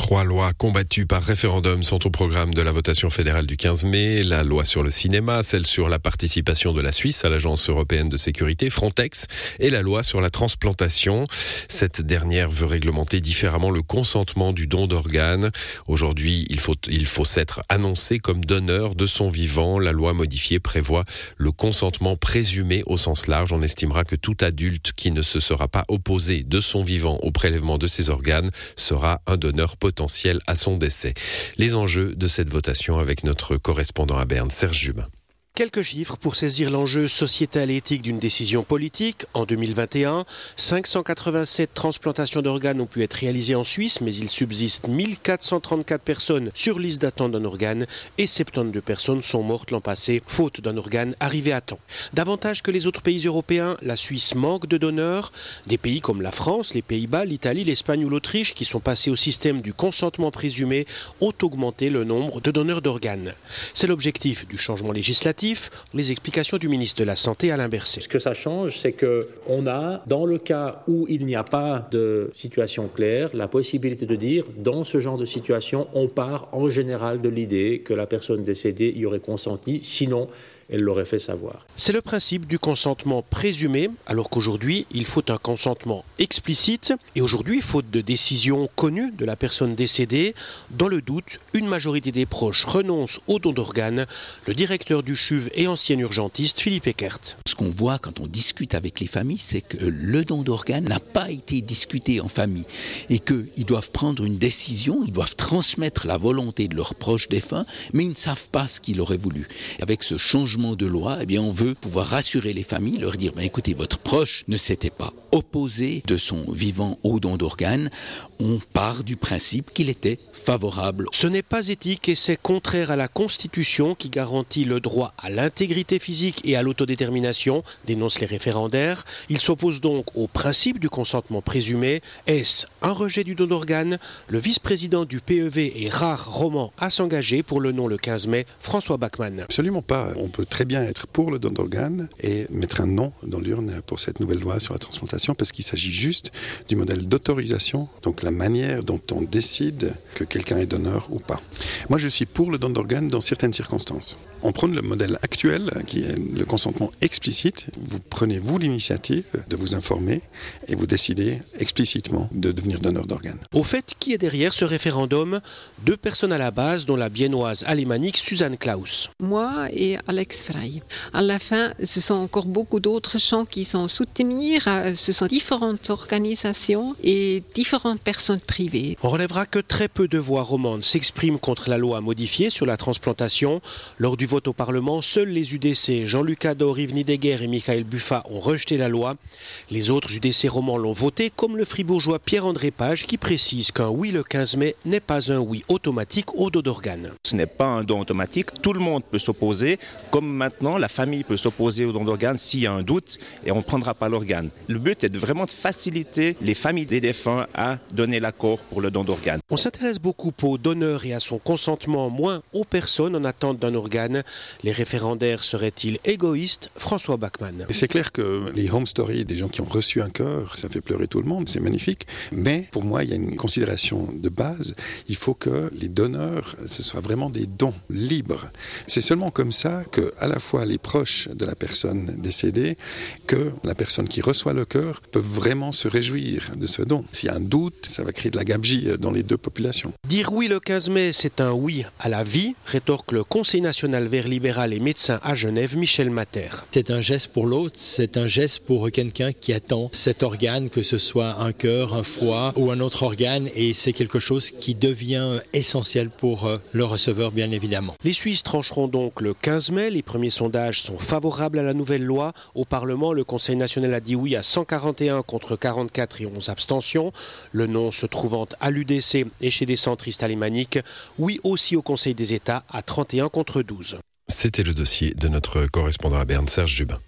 Trois lois combattues par référendum sont au programme de la votation fédérale du 15 mai. La loi sur le cinéma, celle sur la participation de la Suisse à l'Agence européenne de sécurité, Frontex, et la loi sur la transplantation. Cette dernière veut réglementer différemment le consentement du don d'organes. Aujourd'hui, il faut, il faut s'être annoncé comme donneur de son vivant. La loi modifiée prévoit le consentement présumé au sens large. On estimera que tout adulte qui ne se sera pas opposé de son vivant au prélèvement de ses organes sera un donneur potentiel potentiel à son décès. Les enjeux de cette votation avec notre correspondant à Berne, Serge Jubin. Quelques chiffres pour saisir l'enjeu sociétal et éthique d'une décision politique. En 2021, 587 transplantations d'organes ont pu être réalisées en Suisse, mais il subsiste 1434 personnes sur liste d'attente d'un organe et 72 personnes sont mortes l'an passé, faute d'un organe arrivé à temps. Davantage que les autres pays européens, la Suisse manque de donneurs. Des pays comme la France, les Pays-Bas, l'Italie, l'Espagne ou l'Autriche, qui sont passés au système du consentement présumé, ont augmenté le nombre de donneurs d'organes. C'est l'objectif du changement législatif les explications du ministre de la Santé, Alain Berset. Ce que ça change, c'est qu'on a, dans le cas où il n'y a pas de situation claire, la possibilité de dire, dans ce genre de situation, on part en général de l'idée que la personne décédée y aurait consenti, sinon elle l'aurait fait savoir. C'est le principe du consentement présumé, alors qu'aujourd'hui, il faut un consentement explicite. Et aujourd'hui, faute de décision connue de la personne décédée, dans le doute, une majorité des proches renonce au don d'organes. Le directeur du CHUV et ancien urgentiste, Philippe Eckert. Qu'on voit quand on discute avec les familles, c'est que le don d'organes n'a pas été discuté en famille et qu'ils doivent prendre une décision, ils doivent transmettre la volonté de leurs proches défunts, mais ils ne savent pas ce qu'ils auraient voulu. Avec ce changement de loi, eh bien, on veut pouvoir rassurer les familles, leur dire, ben, écoutez, votre proche ne s'était pas opposé de son vivant au don d'organes. On part du principe qu'il était favorable. Ce n'est pas éthique et c'est contraire à la Constitution qui garantit le droit à l'intégrité physique et à l'autodétermination, dénoncent les référendaires. Il s'oppose donc au principe du consentement présumé. Est-ce un rejet du don d'organes? Le vice-président du PEV est rare roman à s'engager pour le nom le 15 mai, François Bachmann. Absolument pas. On peut très bien être pour le don d'organes et mettre un nom dans l'urne pour cette nouvelle loi sur la transplantation parce qu'il s'agit juste du modèle d'autorisation, donc la manière dont on décide que quelqu'un est donneur ou pas. Moi, je suis pour le don d'organes dans certaines circonstances. On prend le modèle actuel, qui est le consentement explicite. Vous prenez, vous, l'initiative de vous informer et vous décidez explicitement de devenir donneur d'organes. Au fait, qui est derrière ce référendum? Deux personnes à la base, dont la biennoise alémanique Suzanne Klaus. Moi et Alex Frey. À la fin, ce sont encore beaucoup d'autres gens qui sont soutenir. Euh, ce sont différentes organisations et différentes personnes privées. On relèvera que très peu de voix romandes s'expriment contre la loi modifiée sur la transplantation. Lors du vote au Parlement, seuls les UDC, Jean-Luc Ador, Yves Nidegger et Michael Buffa ont rejeté la loi. Les autres UDC romans l'ont voté, comme le fribourgeois Pierre-André Page qui précise qu'un oui le 15 mai n'est pas un oui automatique au dos d'organes. Ce n'est pas un don automatique, tout le monde peut s'opposer, comme maintenant la famille peut s'opposer au don d'organes s'il y a un doute et on ne prendra pas l'organe. Le but est de vraiment de faciliter les familles des défunts à donner l'accord pour le don d'organes. On s'intéresse beaucoup au donneur et à son consentement, moins aux personnes en attente d'un organe. Les référendaires seraient-ils égoïstes? François Bachmann. C'est clair que les home stories des gens qui ont reçu un cœur, ça fait pleurer tout le monde, c'est magnifique. Mais pour moi, il y a une considération de base. Il faut que les donneurs, ce soit vraiment des dons libres. C'est seulement comme ça que, à la fois les proches de la personne décédée, que la personne qui reçoit le cœur peuvent vraiment se réjouir de ce don. S'il y a un doute, ça va créer de la gabegie dans les deux populations. Dire oui le 15 mai, c'est un oui à la vie, rétorque le Conseil national vert libéral et médecin à Genève, Michel Mater. C'est un geste pour l'autre, c'est un geste pour quelqu'un qui attend cet organe, que ce soit un cœur, un foie ou un autre organe, et c'est quelque chose qui devient essentiel pour euh, le receveur, bien évidemment. Les Suisses trancheront donc le 15 mai. Les premiers sondages sont favorables à la nouvelle loi. Au Parlement, le Conseil national a dit oui à 141 contre 44 et 11 abstentions. Le nom se trouvant à l'UDC et chez des centristes alémaniques. Oui aussi au Conseil des États à 31 contre 12. C'était le dossier de notre correspondant à Berne, Serge Jubin.